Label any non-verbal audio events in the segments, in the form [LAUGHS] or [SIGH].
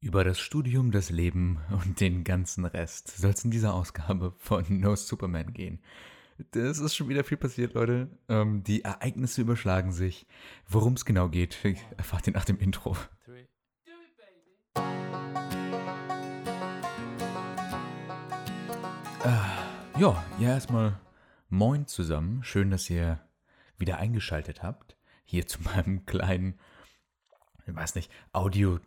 Über das Studium, das Leben [LAUGHS] und den ganzen Rest soll es in dieser Ausgabe von No Superman gehen. Das ist schon wieder viel passiert, Leute. Ähm, die Ereignisse überschlagen sich. Worum es genau geht, [LAUGHS] erfahrt ihr nach dem Intro. Äh, ja, ja, erstmal moin zusammen. Schön, dass ihr wieder eingeschaltet habt. Hier zu meinem kleinen, ich weiß nicht, Audio-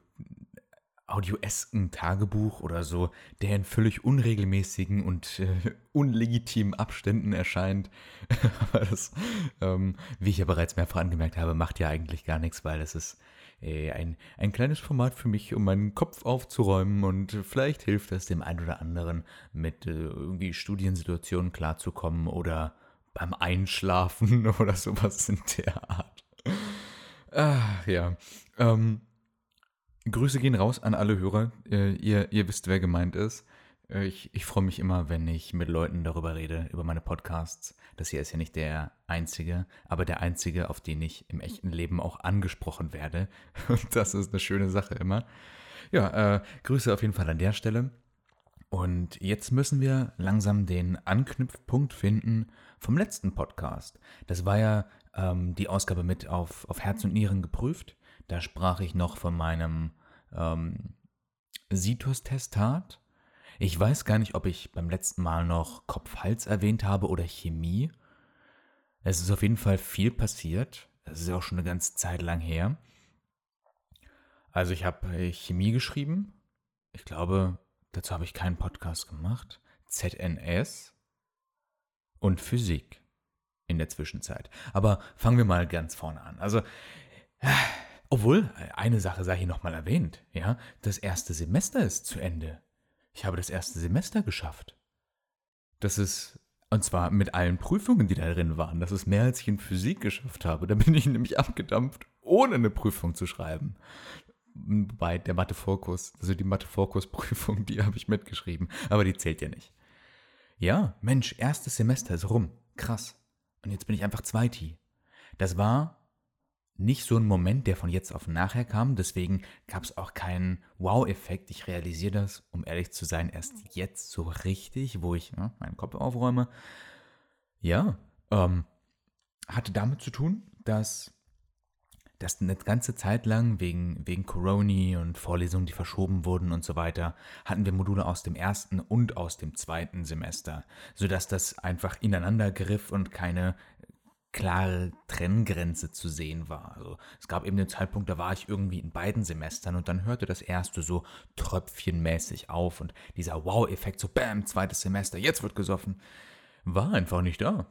audioesken Tagebuch oder so, der in völlig unregelmäßigen und äh, unlegitimen Abständen erscheint. [LAUGHS] Aber das, ähm, wie ich ja bereits mehrfach angemerkt habe, macht ja eigentlich gar nichts, weil es ist äh, ein, ein kleines Format für mich, um meinen Kopf aufzuräumen und vielleicht hilft es dem einen oder anderen, mit äh, irgendwie Studiensituationen klarzukommen oder beim Einschlafen [LAUGHS] oder sowas in der Art. Ah, ja. Ähm, Grüße gehen raus an alle Hörer. Äh, ihr, ihr wisst, wer gemeint ist. Äh, ich, ich freue mich immer, wenn ich mit Leuten darüber rede, über meine Podcasts. Das hier ist ja nicht der einzige, aber der einzige, auf den ich im echten Leben auch angesprochen werde. [LAUGHS] Und das ist eine schöne Sache immer. Ja, äh, Grüße auf jeden Fall an der Stelle. Und jetzt müssen wir langsam den Anknüpfpunkt finden vom letzten Podcast. Das war ja ähm, die Ausgabe mit auf, auf Herz und Nieren geprüft. Da sprach ich noch von meinem ähm, Situs-Testat. Ich weiß gar nicht, ob ich beim letzten Mal noch Kopf-Hals erwähnt habe oder Chemie. Es ist auf jeden Fall viel passiert. Das ist ja auch schon eine ganze Zeit lang her. Also ich habe äh, Chemie geschrieben. Ich glaube, dazu habe ich keinen Podcast gemacht. ZNS und Physik in der Zwischenzeit. Aber fangen wir mal ganz vorne an. Also obwohl, eine Sache sei hier nochmal erwähnt, ja, das erste Semester ist zu Ende. Ich habe das erste Semester geschafft. Das ist, und zwar mit allen Prüfungen, die da drin waren. Das ist mehr, als ich in Physik geschafft habe. Da bin ich nämlich abgedampft, ohne eine Prüfung zu schreiben. Wobei der Mathe-Vorkurs, also die Mathe-Vorkurs-Prüfung, die habe ich mitgeschrieben, aber die zählt ja nicht. Ja, Mensch, erstes Semester ist rum. Krass. Und jetzt bin ich einfach Zweiti. Das war nicht so ein Moment, der von jetzt auf nachher kam. Deswegen gab es auch keinen Wow-Effekt. Ich realisiere das, um ehrlich zu sein, erst jetzt so richtig, wo ich ne, meinen Kopf aufräume. Ja, ähm, hatte damit zu tun, dass das eine ganze Zeit lang wegen, wegen Corona und Vorlesungen, die verschoben wurden und so weiter, hatten wir Module aus dem ersten und aus dem zweiten Semester, sodass das einfach ineinander griff und keine klare Trenngrenze zu sehen war. Also es gab eben den Zeitpunkt, da war ich irgendwie in beiden Semestern und dann hörte das erste so tröpfchenmäßig auf und dieser Wow-Effekt, so Bam, zweites Semester, jetzt wird gesoffen, war einfach nicht da.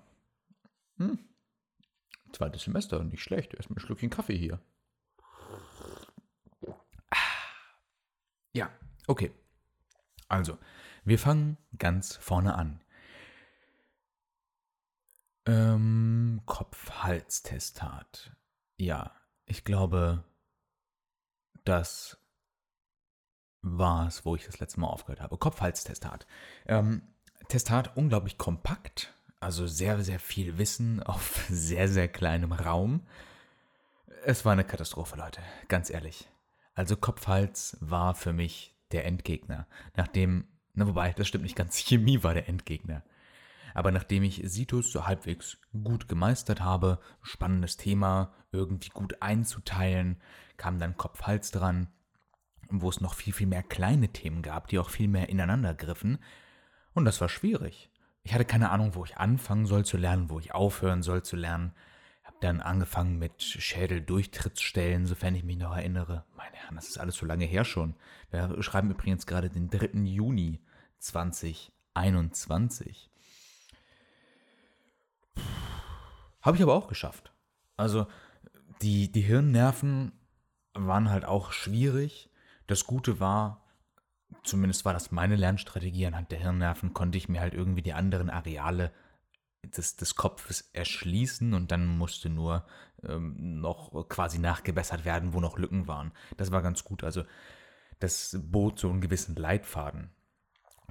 Hm. Zweites Semester, nicht schlecht, erstmal ein Schluckchen Kaffee hier. Ja, okay. Also, wir fangen ganz vorne an. Ähm, Kopf-Hals-Testat. Ja, ich glaube, das war es, wo ich das letzte Mal aufgehört habe. Kopf-Hals-Testat. Ähm, Testat unglaublich kompakt, also sehr, sehr viel Wissen [LAUGHS] auf sehr, sehr kleinem Raum. Es war eine Katastrophe, Leute, ganz ehrlich. Also Kopf-Hals war für mich der Endgegner. Nachdem, na wobei, das stimmt nicht ganz, [LAUGHS] Chemie war der Endgegner. Aber nachdem ich Situs so halbwegs gut gemeistert habe, spannendes Thema irgendwie gut einzuteilen, kam dann Kopf-Hals dran, wo es noch viel, viel mehr kleine Themen gab, die auch viel mehr ineinander griffen. Und das war schwierig. Ich hatte keine Ahnung, wo ich anfangen soll zu lernen, wo ich aufhören soll zu lernen. Hab dann angefangen mit Schädeldurchtrittsstellen, sofern ich mich noch erinnere. Meine Herren, das ist alles so lange her schon. Wir schreiben übrigens gerade den 3. Juni 2021. Habe ich aber auch geschafft. Also die, die Hirnnerven waren halt auch schwierig. Das Gute war, zumindest war das meine Lernstrategie, anhand der Hirnnerven konnte ich mir halt irgendwie die anderen Areale des, des Kopfes erschließen und dann musste nur ähm, noch quasi nachgebessert werden, wo noch Lücken waren. Das war ganz gut. Also das bot so einen gewissen Leitfaden.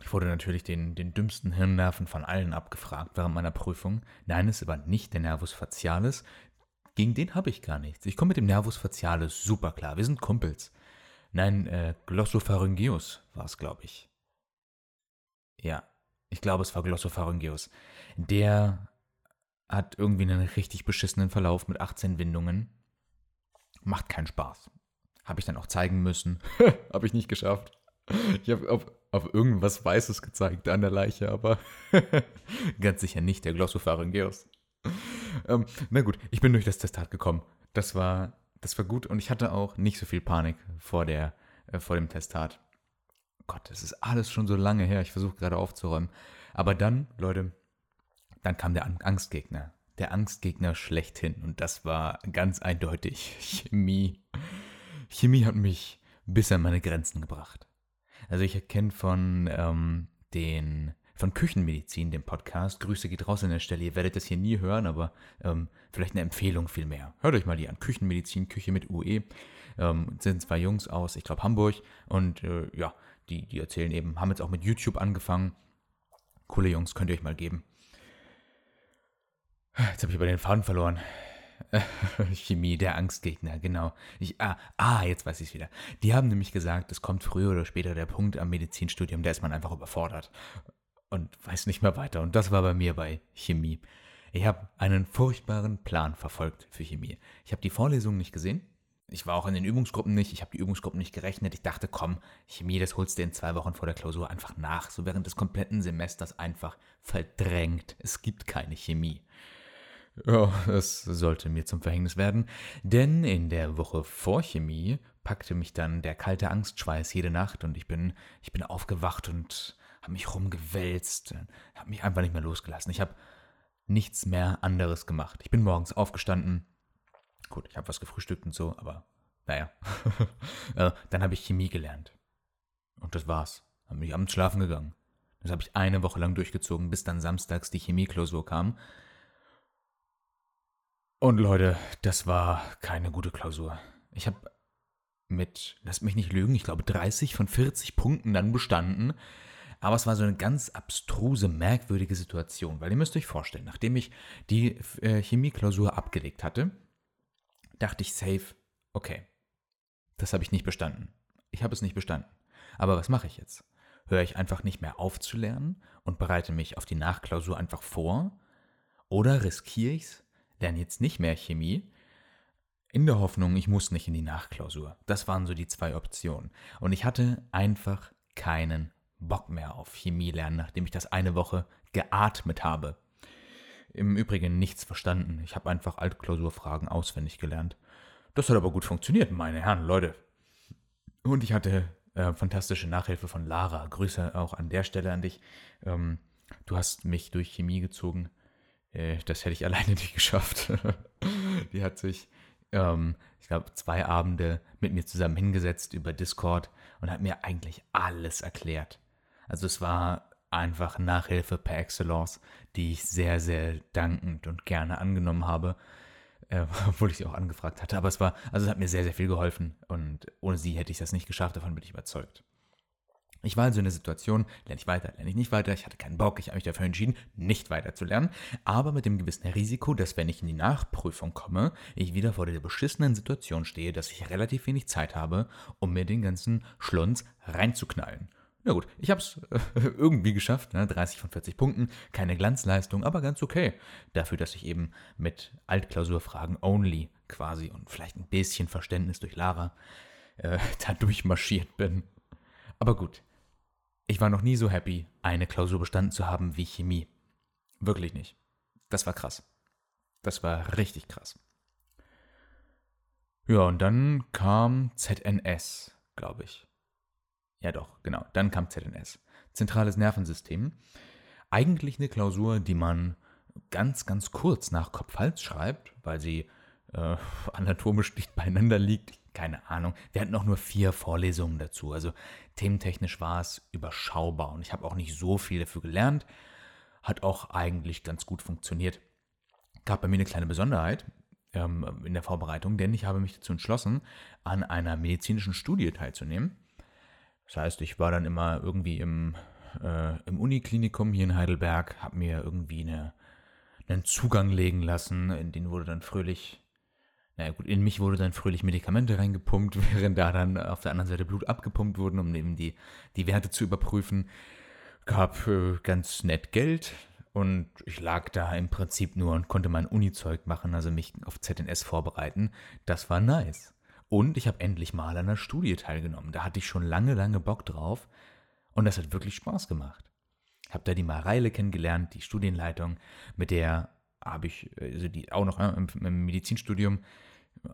Ich wurde natürlich den, den dümmsten Hirnnerven von allen abgefragt während meiner Prüfung. Nein, es war nicht der Nervus facialis. Gegen den habe ich gar nichts. Ich komme mit dem Nervus facialis super klar. Wir sind Kumpels. Nein, äh, Glossopharyngeus war es, glaube ich. Ja, ich glaube, es war Glossopharyngeus. Der hat irgendwie einen richtig beschissenen Verlauf mit 18 Windungen. Macht keinen Spaß. Habe ich dann auch zeigen müssen. [LAUGHS] habe ich nicht geschafft. Ich habe auf, auf irgendwas Weißes gezeigt an der Leiche, aber [LAUGHS] ganz sicher nicht der Glossopharyngeus. Ähm, na gut, ich bin durch das Testat gekommen. Das war, das war gut und ich hatte auch nicht so viel Panik vor, der, äh, vor dem Testat. Gott, das ist alles schon so lange her. Ich versuche gerade aufzuräumen. Aber dann, Leute, dann kam der Angstgegner. Der Angstgegner schlechthin. Und das war ganz eindeutig [LAUGHS] Chemie. Chemie hat mich bis an meine Grenzen gebracht. Also ich erkenne von ähm, den von Küchenmedizin, dem Podcast. Grüße geht raus an der Stelle. Ihr werdet das hier nie hören, aber ähm, vielleicht eine Empfehlung vielmehr. Hört euch mal die an. Küchenmedizin, Küche mit UE. Ähm, sind zwei Jungs aus, ich glaube, Hamburg. Und äh, ja, die, die erzählen eben, haben jetzt auch mit YouTube angefangen. Coole Jungs, könnt ihr euch mal geben. Jetzt habe ich aber den Faden verloren. [LAUGHS] Chemie, der Angstgegner, genau. Ich, ah, ah, jetzt weiß ich es wieder. Die haben nämlich gesagt, es kommt früher oder später der Punkt am Medizinstudium, da ist man einfach überfordert und weiß nicht mehr weiter. Und das war bei mir bei Chemie. Ich habe einen furchtbaren Plan verfolgt für Chemie. Ich habe die Vorlesungen nicht gesehen. Ich war auch in den Übungsgruppen nicht. Ich habe die Übungsgruppen nicht gerechnet. Ich dachte, komm, Chemie, das holst du in zwei Wochen vor der Klausur einfach nach. So während des kompletten Semesters einfach verdrängt. Es gibt keine Chemie. Ja, es sollte mir zum Verhängnis werden, denn in der Woche vor Chemie packte mich dann der kalte Angstschweiß jede Nacht und ich bin, ich bin aufgewacht und habe mich rumgewälzt, habe mich einfach nicht mehr losgelassen. Ich habe nichts mehr anderes gemacht. Ich bin morgens aufgestanden. Gut, ich habe was gefrühstückt und so, aber naja. [LAUGHS] Äh, dann habe ich Chemie gelernt. Und das war's. Dann bin ich abends schlafen gegangen. Das habe ich eine Woche lang durchgezogen, bis dann samstags die Chemieklausur kam. Und Leute, das war keine gute Klausur. Ich habe mit, lasst mich nicht lügen, ich glaube 30 von 40 Punkten dann bestanden. Aber es war so eine ganz abstruse, merkwürdige Situation, weil ihr müsst euch vorstellen, nachdem ich die äh, Chemieklausur abgelegt hatte, dachte ich safe, okay, das habe ich nicht bestanden. Ich habe es nicht bestanden. Aber was mache ich jetzt? Höre ich einfach nicht mehr auf zu lernen und bereite mich auf die Nachklausur einfach vor? Oder riskiere ich es lerne jetzt nicht mehr Chemie, in der Hoffnung, ich muss nicht in die Nachklausur. Das waren so die zwei Optionen. Und ich hatte einfach keinen Bock mehr auf Chemie lernen, nachdem ich das eine Woche geatmet habe. Im Übrigen nichts verstanden. Ich habe einfach Altklausurfragen auswendig gelernt. Das hat aber gut funktioniert, meine Herren, Leute. Und ich hatte äh, fantastische Nachhilfe von Lara. Grüße auch an der Stelle an dich. Ähm, du hast mich durch Chemie gezogen. Äh, das hätte ich [LAUGHS] alleine nicht geschafft. [LAUGHS] die hat sich, ähm, ich glaube, zwei Abende mit mir zusammen hingesetzt über Discord und hat mir eigentlich alles erklärt. Also es war einfach Nachhilfe per Excellence, die ich sehr, sehr dankend und gerne angenommen habe, äh, [LAUGHS] obwohl ich sie auch angefragt hatte. Aber es war, also es hat mir sehr, sehr viel geholfen und ohne sie hätte ich das nicht geschafft, davon bin ich überzeugt. Ich war also in der Situation, lerne ich weiter, lerne ich nicht weiter, ich hatte keinen Bock, ich habe mich dafür entschieden, nicht weiter zu lernen, aber mit dem gewissen Risiko, dass wenn ich in die Nachprüfung komme, ich wieder vor der beschissenen Situation stehe, dass ich relativ wenig Zeit habe, um mir den ganzen Schlunz reinzuknallen. Na gut, ich habe es äh, [LAUGHS] irgendwie geschafft, ne? 30 von 40 Punkten, keine Glanzleistung, aber ganz okay. Dafür, dass ich eben mit Altklausurfragen only quasi und vielleicht ein bisschen Verständnis durch Lara äh, [LAUGHS] da durchmarschiert bin. Aber gut, ich war noch nie so happy, eine Klausur bestanden zu haben wie Chemie. Wirklich nicht. Das war krass. Das war richtig krass. Ja, und dann kam ZNS, glaube ich. Ja doch, genau. Dann kam ZNS. Zentrales Nervensystem. Eigentlich eine Klausur, die man ganz, ganz kurz nach Kopf-Hals schreibt, weil sie äh, [LAUGHS] anatomisch dicht beieinander liegt keine Ahnung. Wir hatten auch nur vier Vorlesungen dazu. Also thementechnisch war es überschaubar und ich habe auch nicht so viel dafür gelernt. Hat auch eigentlich ganz gut funktioniert. Gab bei mir eine kleine Besonderheit ähm, in der Vorbereitung, denn ich habe mich dazu entschlossen, an einer medizinischen Studie teilzunehmen. Das heißt, ich war dann immer irgendwie im, äh, im Uniklinikum hier in Heidelberg, habe mir irgendwie eine, einen Zugang legen lassen, in den wurde dann fröhlich naja gut, in mich wurde dann fröhlich Medikamente reingepumpt, [LAUGHS] während da dann auf der anderen Seite Blut abgepumpt wurden, um eben die, die Werte zu überprüfen. Gab äh, ganz nett Geld und ich lag da im Prinzip nur und konnte mein Uni-Zeug machen, also mich auf ZNS vorbereiten. Das war nice. Und ich habe endlich mal an einer Studie teilgenommen. Da hatte ich schon lange, lange Bock drauf. Und das hat wirklich Spaß gemacht. Habe da die Mareile kennengelernt, die Studienleitung, mit der habe ich, also die auch noch im, im Medizinstudium,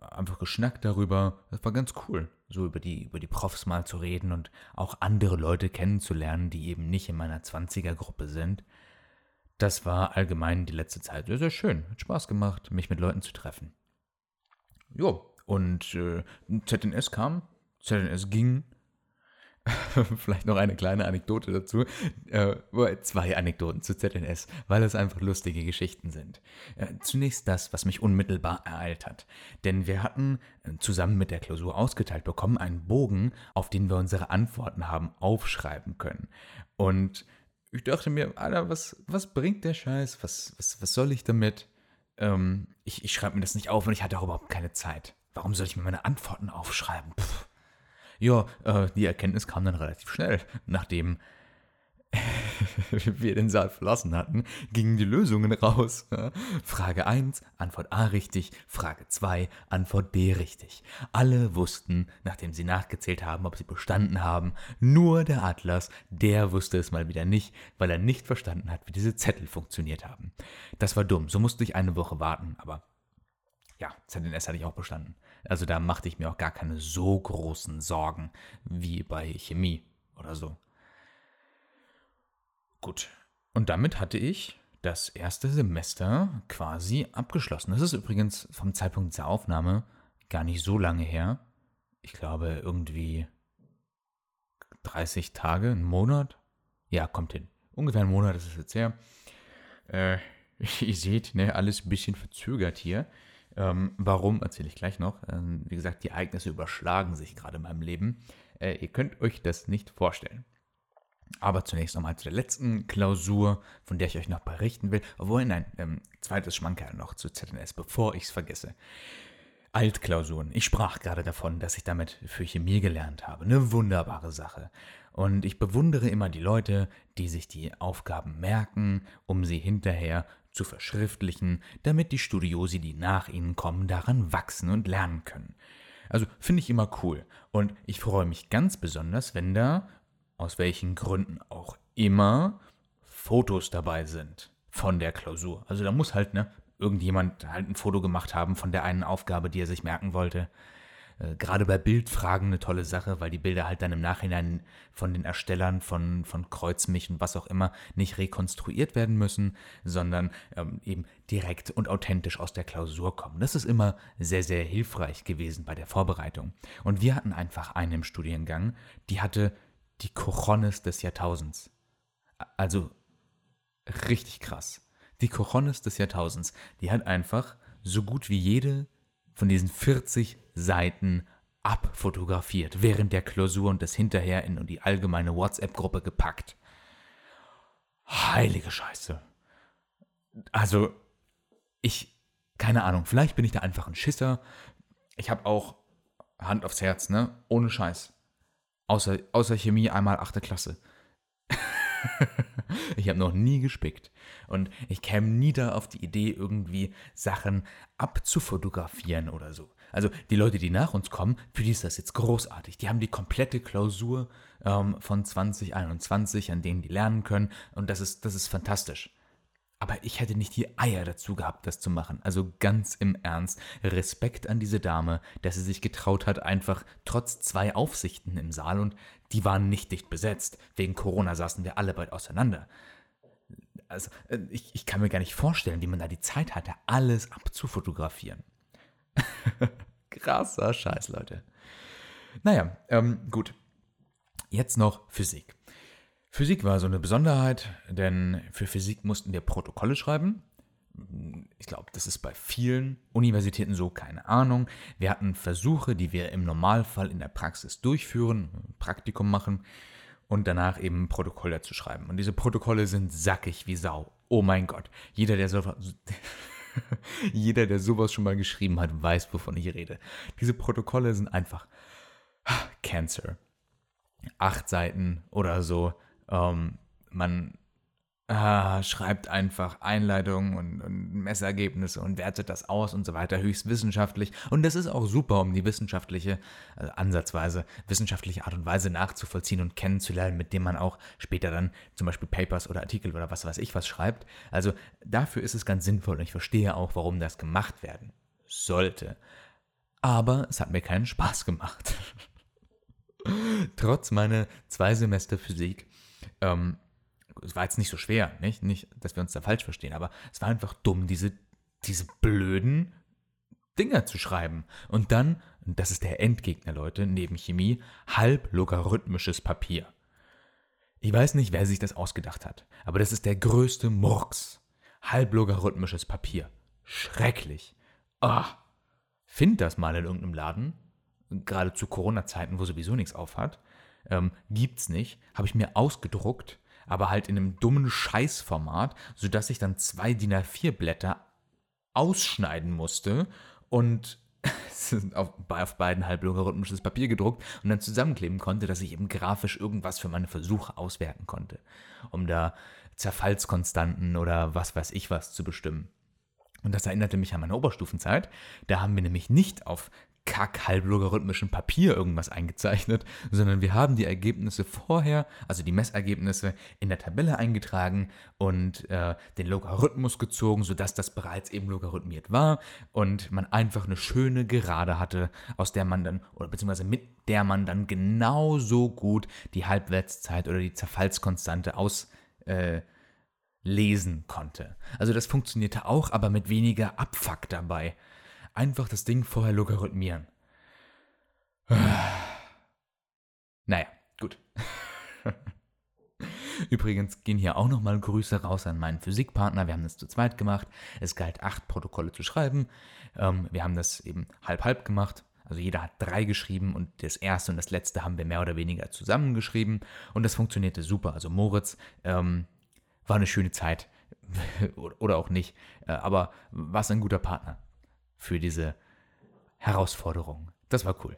einfach geschnackt darüber. Das war ganz cool, so über die, über die Profs mal zu reden und auch andere Leute kennenzulernen, die eben nicht in meiner 20er-Gruppe sind. Das war allgemein die letzte Zeit sehr, sehr schön. Hat Spaß gemacht, mich mit Leuten zu treffen. Jo, und äh, ZNS kam, ZNS ging. [LAUGHS] Vielleicht noch eine kleine Anekdote dazu. Äh, zwei Anekdoten zu ZNS, weil es einfach lustige Geschichten sind. Äh, zunächst das, was mich unmittelbar ereilt hat. Denn wir hatten äh, zusammen mit der Klausur ausgeteilt bekommen einen Bogen, auf den wir unsere Antworten haben aufschreiben können. Und ich dachte mir, Alter, was, was bringt der Scheiß? Was, was, was soll ich damit? Ähm, ich ich schreibe mir das nicht auf und ich hatte auch überhaupt keine Zeit. Warum soll ich mir meine Antworten aufschreiben? Pff. Ja, äh, die Erkenntnis kam dann relativ schnell, nachdem [LAUGHS] wir den Saal verlassen hatten, gingen die Lösungen raus. Frage 1, Antwort A richtig, Frage 2, Antwort B richtig. Alle wussten, nachdem sie nachgezählt haben, ob sie bestanden haben, nur der Atlas, der wusste es mal wieder nicht, weil er nicht verstanden hat, wie diese Zettel funktioniert haben. Das war dumm, so musste ich eine Woche warten, aber ja, ZNS hatte ich auch bestanden. Also da machte ich mir auch gar keine so großen Sorgen wie bei Chemie oder so. Gut. Und damit hatte ich das erste Semester quasi abgeschlossen. Das ist übrigens vom Zeitpunkt der Aufnahme gar nicht so lange her. Ich glaube irgendwie 30 Tage, einen Monat. Ja, kommt hin. Ungefähr einen Monat ist es jetzt her. Äh, [LAUGHS] ihr seht, ne, alles ein bisschen verzögert hier. Ähm, warum, erzähle ich gleich noch. Ähm, wie gesagt, die Ereignisse überschlagen sich gerade in meinem Leben. Äh, ihr könnt euch das nicht vorstellen. Aber zunächst nochmal zu der letzten Klausur, von der ich euch noch berichten will. Obwohl, nein, ähm, zweites Schmankerl noch zu ZNS, bevor ich es vergesse. Altklausuren. Ich sprach gerade davon, dass ich damit für Chemie gelernt habe. Eine wunderbare Sache. Und ich bewundere immer die Leute, die sich die Aufgaben merken, um sie hinterher zu verschriftlichen, damit die Studiosi, die nach ihnen kommen, daran wachsen und lernen können. Also finde ich immer cool. Und ich freue mich ganz besonders, wenn da, aus welchen Gründen auch immer, Fotos dabei sind von der Klausur. Also da muss halt, ne, irgendjemand halt ein Foto gemacht haben von der einen Aufgabe, die er sich merken wollte. Äh, gerade bei Bildfragen eine tolle Sache, weil die Bilder halt dann im Nachhinein von den Erstellern von, von Kreuzmich und was auch immer nicht rekonstruiert werden müssen, sondern ähm, eben direkt und authentisch aus der Klausur kommen. Das ist immer sehr, sehr hilfreich gewesen bei der Vorbereitung. Und wir hatten einfach eine im Studiengang, die hatte die Cojones des Jahrtausends. Also richtig krass. Die Cojones des Jahrtausends, die hat einfach so gut wie jede von diesen 40 Seiten abfotografiert, während der Klausur und das hinterher in die allgemeine WhatsApp-Gruppe gepackt. Heilige Scheiße. Also, ich, keine Ahnung, vielleicht bin ich da einfach ein Schisser. Ich habe auch Hand aufs Herz, ne? Ohne Scheiß. Außer, außer Chemie einmal achte Klasse. [LAUGHS] ich habe noch nie gespickt. Und ich käme nie da auf die Idee, irgendwie Sachen abzufotografieren oder so. Also die Leute, die nach uns kommen, für die ist das jetzt großartig. Die haben die komplette Klausur ähm, von 2021, an denen die lernen können. Und das ist, das ist fantastisch. Aber ich hätte nicht die Eier dazu gehabt, das zu machen. Also ganz im Ernst, Respekt an diese Dame, dass sie sich getraut hat, einfach trotz zwei Aufsichten im Saal und die waren nicht dicht besetzt. Wegen Corona saßen wir alle bald auseinander. Also äh, ich, ich kann mir gar nicht vorstellen, wie man da die Zeit hatte, alles abzufotografieren. [LAUGHS] Krasser Scheiß, Leute. Naja, ähm, gut. Jetzt noch Physik. Physik war so eine Besonderheit, denn für Physik mussten wir Protokolle schreiben. Ich glaube, das ist bei vielen Universitäten so, keine Ahnung. Wir hatten Versuche, die wir im Normalfall in der Praxis durchführen, Praktikum machen und danach eben Protokolle zu schreiben. Und diese Protokolle sind sackig wie Sau. Oh mein Gott. Jeder, der so, [LAUGHS] Jeder, der sowas schon mal geschrieben hat, weiß, wovon ich rede. Diese Protokolle sind einfach Cancer. Acht Seiten oder so. Ähm, man ah, schreibt einfach Einleitungen und, und, Messergebnisse und wertet das aus und so weiter, höchst wissenschaftlich. Und das ist auch super, um die wissenschaftliche, also ansatzweise wissenschaftliche Art und Weise nachzuvollziehen und kennenzulernen, mit dem man auch später dann zum Beispiel Papers oder Artikel oder was weiß ich was schreibt. Also dafür ist es ganz sinnvoll und ich verstehe auch, warum das gemacht werden sollte. Aber es hat mir keinen Spaß gemacht. [LAUGHS] Trotz meiner zwei Semester Physik ähm, es war jetzt nicht so schwer, nicht? Nicht, dass wir uns da falsch verstehen, aber es war einfach dumm, diese, diese blöden Dinger zu schreiben. Und dann, das ist der Endgegner, Leute, neben Chemie, halblogarithmisches Papier. Ich weiß nicht, wer sich das ausgedacht hat, aber das ist der größte Murks. Halblogarithmisches Papier. Schrecklich. Ah, find das mal in irgendeinem Laden, gerade zu Corona-Zeiten, wo sowieso nichts aufhat. Ähm, gibt's nicht. Habe ich mir ausgedruckt aber halt in einem dummen Scheißformat, sodass ich dann zwei DIN A4 Blätter ausschneiden musste und [LAUGHS] auf, auf beiden halblogarithmisches Papier gedruckt und dann zusammenkleben konnte, dass ich eben grafisch irgendwas für meine Versuche auswerten konnte, um da Zerfallskonstanten oder was weiß ich was zu bestimmen. Und das erinnerte mich an meine Oberstufenzeit. Da haben wir nämlich nicht auf kack-halblogarithmischen Papier irgendwas eingezeichnet, sondern wir haben die Ergebnisse vorher, also die Messergebnisse, in der Tabelle eingetragen und äh, den Logarithmus gezogen, sodass das bereits eben logarithmiert war und man einfach eine schöne Gerade hatte, aus der man dann, oder beziehungsweise mit der man dann genauso gut die Halbwertszeit oder die Zerfallskonstante aus äh, lesen konnte. Also das funktionierte auch, aber mit weniger Abfuck dabei einfach das Ding vorher logarithmieren. [SIGHS] Naja, gut. [LAUGHS] Übrigens gehen hier auch nochmal Grüße raus an meinen Physikpartner. Wir haben das zu zweit gemacht. Es galt acht Protokolle zu schreiben. Ähm, wir haben das eben halb-halb gemacht. Also jeder hat drei geschrieben und das erste und das letzte haben wir mehr oder weniger zusammengeschrieben. Und das funktionierte super. Also Moritz ähm, war eine schöne Zeit. [LAUGHS] oder auch nicht. Äh, aber war ein guter Partner für diese Herausforderung. Das war cool.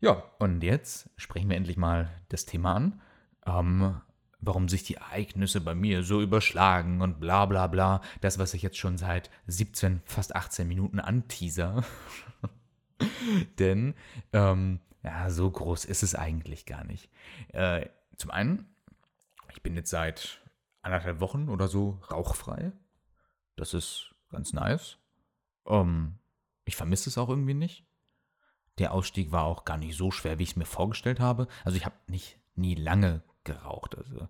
Ja, und jetzt sprechen wir endlich mal das Thema an. Ähm, warum sich die Ereignisse bei mir so überschlagen und bla bla bla. Das, was ich jetzt schon seit 17, fast 18 Minuten anteaser. [LAUGHS] Denn, ähm, ja, so groß ist es eigentlich gar nicht. Äh, zum einen, ich bin jetzt seit anderthalb Wochen oder so rauchfrei. Das ist ganz nice. Ähm, ich vermisse es auch irgendwie nicht. Der Ausstieg war auch gar nicht so schwer, wie ich es mir vorgestellt habe. Also ich habe nicht nie lange geraucht. Also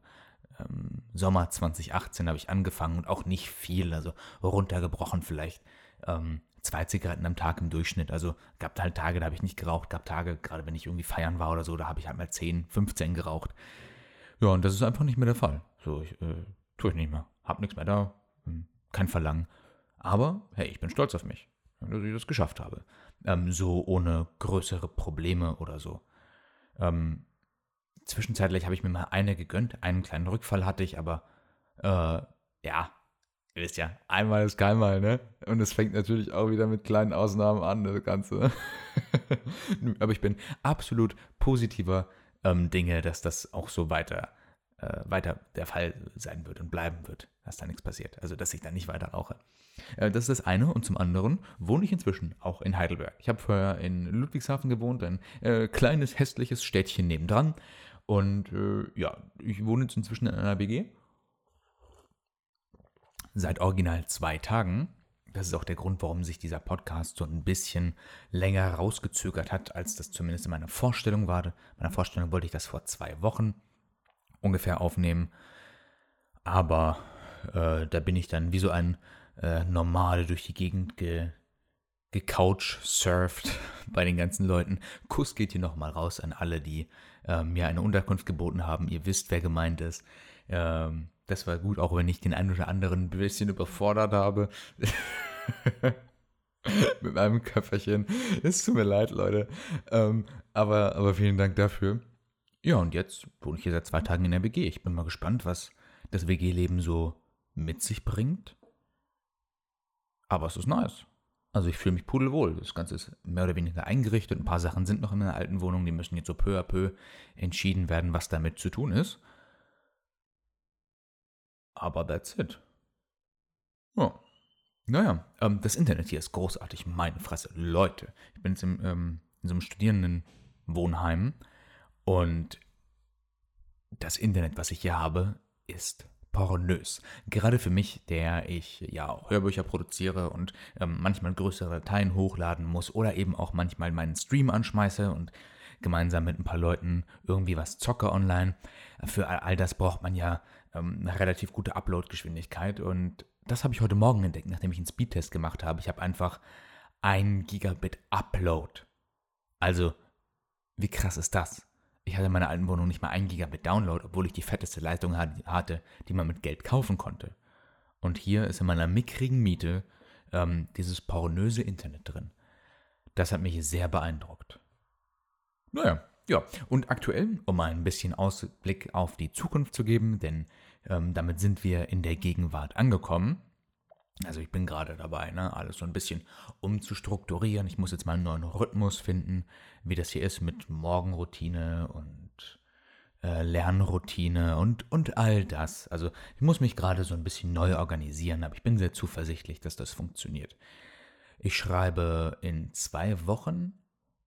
ähm, Sommer 2018 habe ich angefangen und auch nicht viel. Also runtergebrochen vielleicht ähm, zwei Zigaretten am Tag im Durchschnitt. Also gab halt Tage, da habe ich nicht geraucht. Gab Tage, gerade wenn ich irgendwie feiern war oder so, da habe ich halt mal 10, 15 geraucht. Ja, und das ist einfach nicht mehr der Fall. So, ich äh, tue ich nicht mehr. Hab nichts mehr da. Hm, kein Verlangen. Aber hey, ich bin stolz auf mich, dass ich das geschafft habe. Ähm, so ohne größere Probleme oder so. Ähm, zwischenzeitlich habe ich mir mal eine gegönnt. Einen kleinen Rückfall hatte ich, aber äh, ja, ihr wisst ja, einmal ist keinmal, ne? Und es fängt natürlich auch wieder mit kleinen Ausnahmen an, das Ganze. [LAUGHS] aber ich bin absolut positiver ähm, Dinge, dass das auch so weiter, äh, weiter der Fall sein wird und bleiben wird, dass da nichts passiert. Also, dass ich da nicht weiter rauche. Äh, das ist das eine. Und zum anderen wohne ich inzwischen auch in Heidelberg. Ich habe vorher in Ludwigshafen gewohnt, ein äh, kleines, hässliches Städtchen nebendran. Und äh, ja, ich wohne jetzt inzwischen in einer WG. Seit original zwei Tagen. Das ist auch der Grund, warum sich dieser Podcast so ein bisschen länger rausgezögert hat, als das zumindest in meiner Vorstellung war. In meiner Vorstellung wollte ich das vor zwei Wochen ungefähr aufnehmen. Aber äh, da bin ich dann wie so ein äh, Normale durch die Gegend ge, gecouch surft [LAUGHS] bei den ganzen Leuten. Kuss geht hier nochmal raus an alle, die äh, mir eine Unterkunft geboten haben. Ihr wisst, wer gemeint ist. Ähm, das war gut, auch wenn ich den einen oder anderen ein bisschen überfordert habe. [LAUGHS] Mit meinem Köfferchen. Es tut mir leid, Leute. Ähm, aber, aber vielen Dank dafür. Ja, und jetzt wohne ich hier seit zwei Tagen in der WG. Ich bin mal gespannt, was das WG-Leben so mit sich bringt. Aber es ist nice. Also ich fühle mich pudelwohl. Das Ganze ist mehr oder weniger eingerichtet. Ein paar Sachen sind noch in der alten Wohnung, die müssen jetzt so peu à peu entschieden werden, was damit zu tun ist. Aber that's it. Ja. Naja, ähm, das Internet hier ist großartig. Meine Fresse. Leute, ich bin jetzt im, ähm, in so einem Studierendenwohnheim und das Internet, was ich hier habe, ist pornös. Gerade für mich, der ich ja Hörbücher produziere und ähm, manchmal größere Dateien hochladen muss oder eben auch manchmal meinen Stream anschmeiße und gemeinsam mit ein paar Leuten irgendwie was zocke online. Für all das braucht man ja ähm, eine relativ gute Upload-Geschwindigkeit und das habe ich heute Morgen entdeckt, nachdem ich einen Speedtest gemacht habe. Ich habe einfach ein Gigabit Upload. Also, wie krass ist das? Ich hatte in meiner alten Wohnung nicht mal ein Gigabit Download, obwohl ich die fetteste Leitung hatte, die man mit Geld kaufen konnte. Und hier ist in meiner mickrigen Miete ähm, dieses pornöse Internet drin. Das hat mich sehr beeindruckt. Naja, ja. Und aktuell, um ein bisschen Ausblick auf die Zukunft zu geben, denn ähm, damit sind wir in der Gegenwart angekommen. Also ich bin gerade dabei, ne, alles so ein bisschen umzustrukturieren. Ich muss jetzt mal einen neuen Rhythmus finden, wie das hier ist mit Morgenroutine und äh, Lernroutine und, und all das. Also ich muss mich gerade so ein bisschen neu organisieren, aber ich bin sehr zuversichtlich, dass das funktioniert. Ich schreibe in zwei Wochen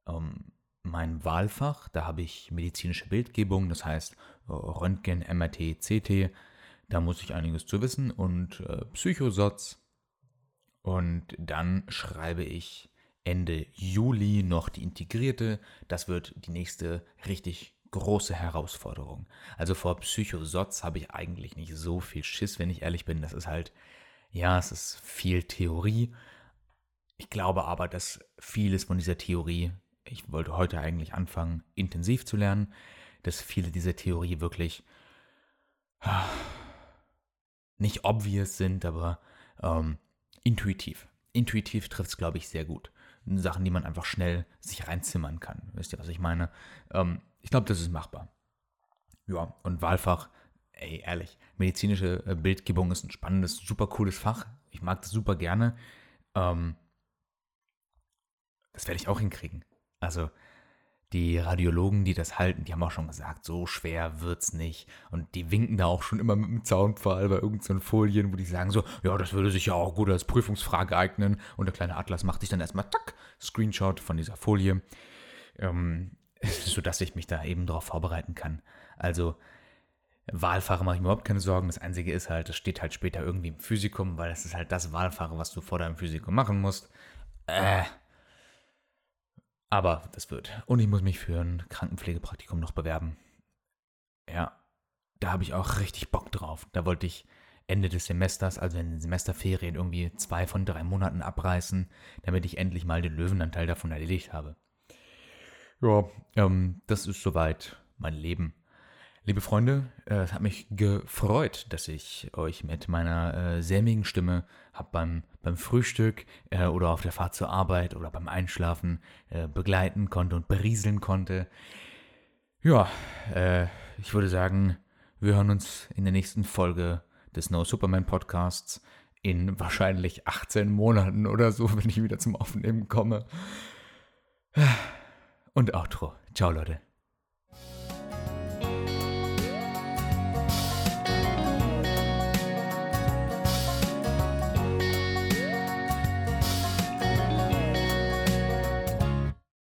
ähm, mein Wahlfach. Da habe ich medizinische Bildgebung, das heißt Röntgen, MRT, CT. Da muss ich einiges zu wissen und äh, Psychosatz. Und dann schreibe ich Ende Juli noch die integrierte. Das wird die nächste richtig große Herausforderung. Also vor Psychosatz habe ich eigentlich nicht so viel Schiss, wenn ich ehrlich bin. Das ist halt, ja, es ist viel Theorie. Ich glaube aber, dass vieles von dieser Theorie, ich wollte heute eigentlich anfangen, intensiv zu lernen, dass viele dieser Theorie wirklich nicht obvious sind, aber ähm, intuitiv. Intuitiv trifft es, glaube ich, sehr gut. Sachen, die man einfach schnell sich reinzimmern kann. Wisst ihr, was ich meine? Ähm, ich glaube, das ist machbar. Ja, und Wahlfach, ey, ehrlich, medizinische äh, Bildgebung ist ein spannendes, super cooles Fach. Ich mag das super gerne. Ähm, das werde ich auch hinkriegen. Also, die Radiologen, die das halten, die haben auch schon gesagt, so schwer wird's nicht. Und die winken da auch schon immer mit dem Zaunpfahl bei irgendeinen so Folien, wo die sagen so, ja, das würde sich ja auch gut als Prüfungsfrage eignen. Und der kleine Atlas macht sich dann erstmal, tack, Screenshot von dieser Folie, ähm, [LAUGHS] sodass ich mich da eben darauf vorbereiten kann. Also, Wahlfahrer mache ich mir überhaupt keine Sorgen. Das Einzige ist halt, das steht halt später irgendwie im Physikum, weil das ist halt das Wahlfahrer, was du vor deinem Physikum machen musst. Äh, aber das wird. Und ich muss mich für ein Krankenpflegepraktikum noch bewerben. Ja, da habe ich auch richtig Bock drauf. Da wollte ich Ende des Semesters, also in den Semesterferien, irgendwie zwei von drei Monaten abreißen, damit ich endlich mal den Löwenanteil davon erledigt habe. Ja, ähm, das ist soweit mein Leben. Liebe Freunde, äh, es hat mich gefreut, dass ich euch mit meiner äh, sämigen Stimme hab beim, beim Frühstück äh, oder auf der Fahrt zur Arbeit oder beim Einschlafen äh, begleiten konnte und berieseln konnte. Ja, äh, ich würde sagen, wir hören uns in der nächsten Folge des No Superman Podcasts in wahrscheinlich 18 Monaten oder so, [LAUGHS] wenn ich wieder zum Aufnehmen komme. Und Outro. Ciao, Leute.